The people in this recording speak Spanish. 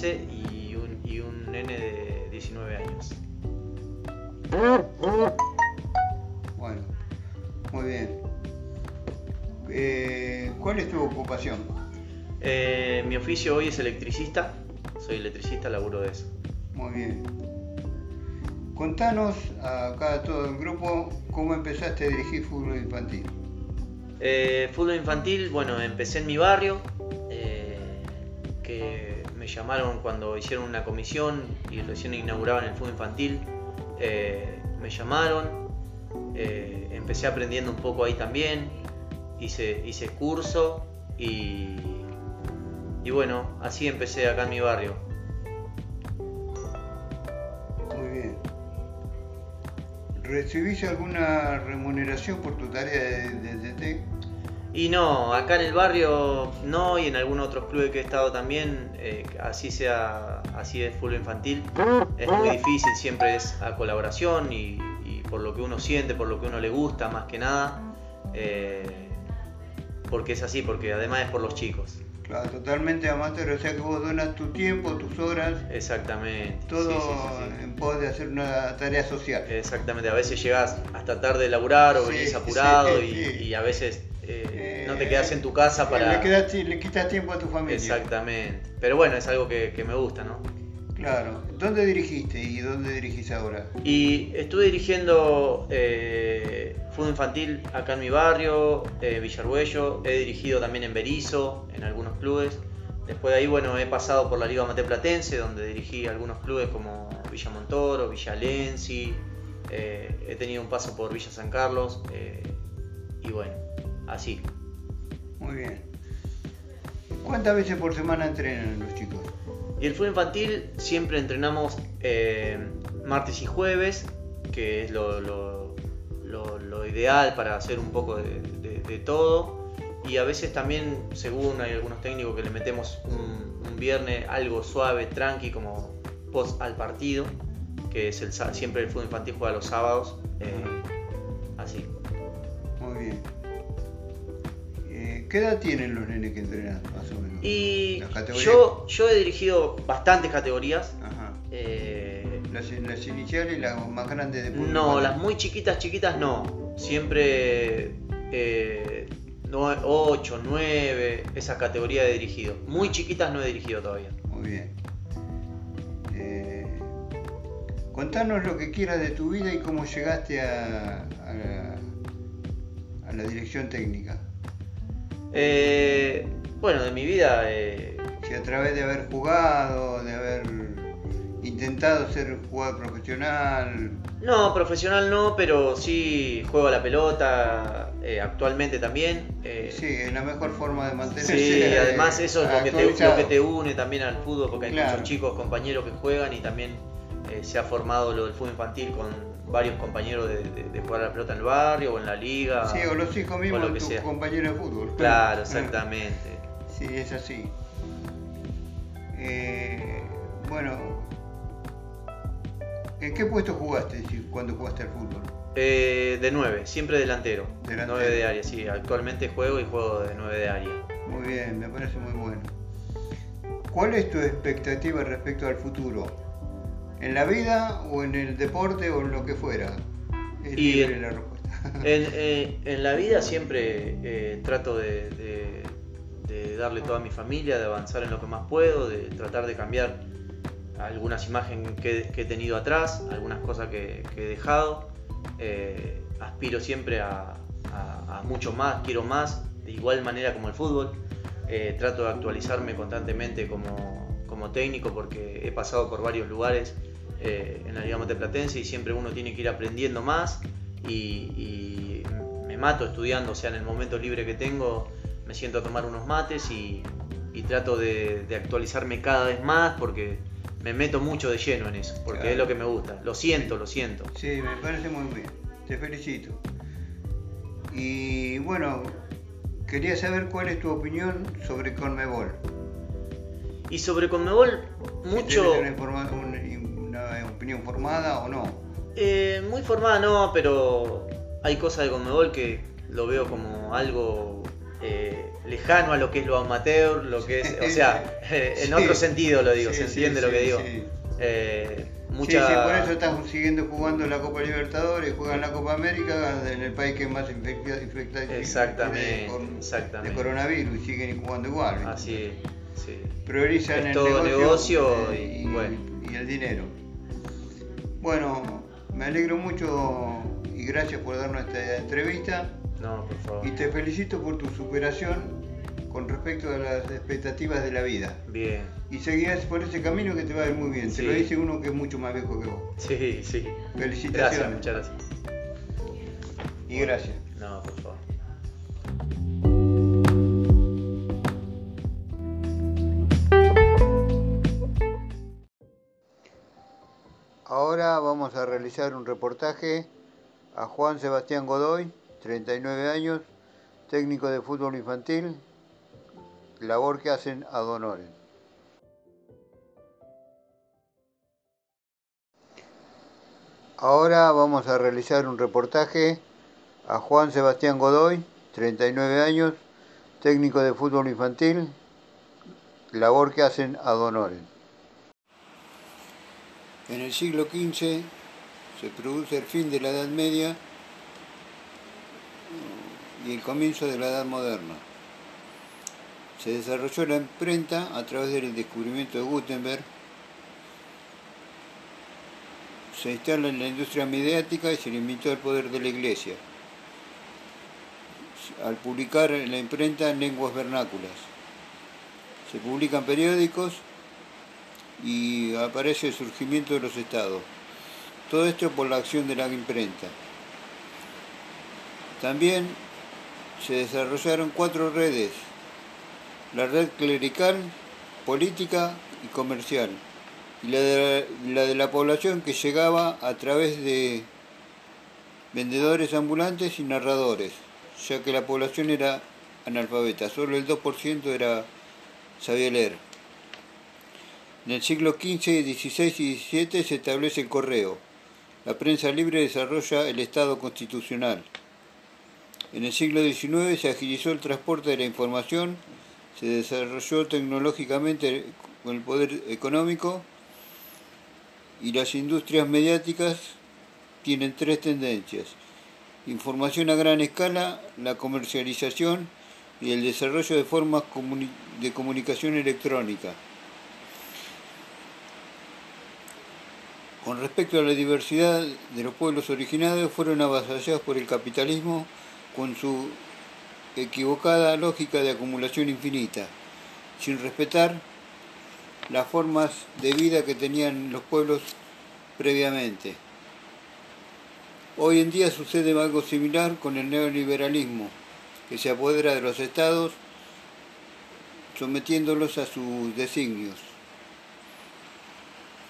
13 y un, y un nene de 19 años. Bueno, muy bien. Eh, ¿Cuál es tu ocupación? Eh, mi oficio hoy es electricista, soy electricista, laburo de eso. Muy bien. Contanos acá a todo el grupo cómo empezaste a dirigir fútbol infantil. Eh, fútbol infantil, bueno, empecé en mi barrio, que llamaron cuando hicieron una comisión y recién inauguraban el fútbol infantil. eh, me llamaron, eh, empecé aprendiendo un poco ahí también, hice, hice curso y, y bueno, así empecé acá en mi barrio. Muy bien. ¿Recibís alguna remuneración por tu tarea de DT? Y no, acá en el barrio no, y en algunos otros clubes que he estado también, eh, así sea, así es fútbol infantil, es muy difícil, siempre es a colaboración y, por lo que uno siente, por lo que uno le gusta más que nada, eh, porque es así, porque además es por los chicos. Claro, totalmente amateur, o sea que vos donas tu tiempo, tus horas, Exactamente. todo sí, sí, sí, sí. en pos de hacer una tarea social. Exactamente, a veces llegas hasta tarde de laburar o venís apurado y, a veces eh, no te Eh, quedas en tu casa para... Le, quedas- le quitas tiempo a tu familia. Exactamente. Pero bueno, es algo que, que me gusta, ¿no? Claro. ¿Dónde dirigiste y dónde dirigís ahora? Y estuve dirigiendo eh, fútbol infantil acá en mi barrio, eh, Villarbuello, he dirigido también en Berizo, en algunos clubes. Después de ahí, bueno, he pasado por la Liga Mate Platense, donde dirigí algunos clubes como Villa Montoro, Villa Lenzi, eh, he tenido un paso por Villa San Carlos, eh, y bueno, así. Muy bien. ¿Cuántas veces por semana entrenan los chicos? Y el fútbol infantil siempre entrenamos eh, martes y jueves, que es lo, ideal para hacer un poco de, de- todo. Y a veces también, según hay algunos técnicos que le metemos un, viernes algo suave, tranqui, como post al partido, que es el, siempre el fútbol infantil juega los sábados. eh, así. Muy bien. ¿Qué edad tienen los nenes que entrenan, más o menos? Y yo, yo he dirigido bastantes categorías. Ajá. eh, Las, las iniciales las más grandes de fútbol No, las muy chiquitas, chiquitas no. Siempre eh, 8, 9, esa categoría he dirigido. Muy chiquitas no he dirigido todavía. Muy bien. Eh, contanos lo que quieras de tu vida y cómo llegaste a, a la, a la dirección técnica. Eh, bueno, de mi vida, eh, Si a través de haber jugado, de haber intentado ser jugador profesional, no, profesional no, pero sí juego a la pelota eh, actualmente también. eh, sí, es la mejor forma de mantenerse. Sí, eh, además eso es lo que, te, actualizado. lo que te une también al fútbol, porque hay Claro. muchos chicos, compañeros que juegan y también se ha formado lo del fútbol infantil con varios compañeros de, de- de jugar a la pelota en el barrio o en la liga. Sí, o los hijos mismos de tus compañeros de fútbol. Claro, exactamente. Sí, es así. Eh, bueno, ¿en qué puesto jugaste cuando jugaste al fútbol? Eh, de 9, siempre delantero. Delantero. 9 de área, sí. Actualmente juego y juego de 9 de área. Muy bien, me parece muy bueno. ¿Cuál es tu expectativa respecto al futuro? ¿En la vida o en el deporte o en lo que fuera? Es Y- libre la respuesta. En, eh, en la vida siempre eh, trato de, de- de darle toda a mi familia, de avanzar en lo que más puedo, de tratar de cambiar algunas imágenes que, que he tenido atrás, algunas cosas que, que he dejado. Eh, aspiro siempre a, a- a mucho más, quiero más, de igual manera como el fútbol. Trato de actualizarme constantemente como, como técnico porque he pasado por varios lugares eh, en la Liga Mate Platense y siempre uno tiene que ir aprendiendo más y, y me mato estudiando, o sea, en el momento libre que tengo me siento a tomar unos mates y, y trato de, de actualizarme cada vez más porque me meto mucho de lleno en eso, porque Claro. es lo que me gusta, lo siento, lo siento. Sí, me parece muy bien. Te felicito. Y bueno, quería saber cuál es tu opinión sobre Conmebol. Y sobre Conmebol, mucho... ¿Tienes opinión formada o no? Eh, muy formada no, pero hay cosas de Conmebol que lo veo como algo eh, lejano a lo que es lo amateur, lo que es, o sea, en otro sentido lo digo, se entiende lo que digo. Eh, mucha... Sí, por eso están siguiendo jugando la Copa Libertadores, juegan la Copa América en el país que es más infectado exactamente, de, coronavirus y siguen jugando igual. Así sí. Priorizan el todo negocio, y, y el dinero. Bueno, me alegro mucho y gracias por darnos esta entrevista. No, por favor. Y te felicito por tu superación con respecto a las expectativas de la vida. Bien. Y seguirás por ese camino que te va a ir muy bien. Te lo dice uno que es mucho más viejo que vos. Sí, sí. Felicitaciones. Gracias, muchas gracias. Y gracias. No, por favor. Ahora vamos a realizar un reportaje a Juan Sebastián Godoy, 39 años, técnico de fútbol infantil, labor que hacen a. Ahora vamos a realizar un reportaje a Juan Sebastián Godoy, 39 años, técnico de fútbol infantil, labor que hacen a. En el siglo XV se produce el fin de la Edad Media y el comienzo de la Edad Moderna. Se desarrolló la imprenta a través del descubrimiento de Gutenberg. Se instala en la industria mediática y se limitó el poder de la Iglesia al publicar en la imprenta en lenguas vernáculas. Se publican periódicos y aparece el surgimiento de los estados. Todo esto por la acción de la imprenta. También se desarrollaron cuatro redes, la red clerical, política y comercial, y la de la, población que llegaba a través de vendedores ambulantes y narradores, ya que la población era analfabeta, solo el 2% era, sabía leer. En el siglo XV, XVI y XVII se establece el correo. La prensa libre desarrolla el Estado constitucional. En el siglo XIX se agilizó el transporte de la información, se desarrolló tecnológicamente con el poder económico y las industrias mediáticas tienen tres tendencias. Información a gran escala, la comercialización y el desarrollo de formas de comunicación electrónica. Con respecto a la diversidad de los pueblos originarios, fueron avasallados por el capitalismo con su equivocada lógica de acumulación infinita, sin respetar las formas de vida que tenían los pueblos previamente. Hoy en día sucede algo similar con el neoliberalismo, que se apodera de los estados sometiéndolos a sus designios.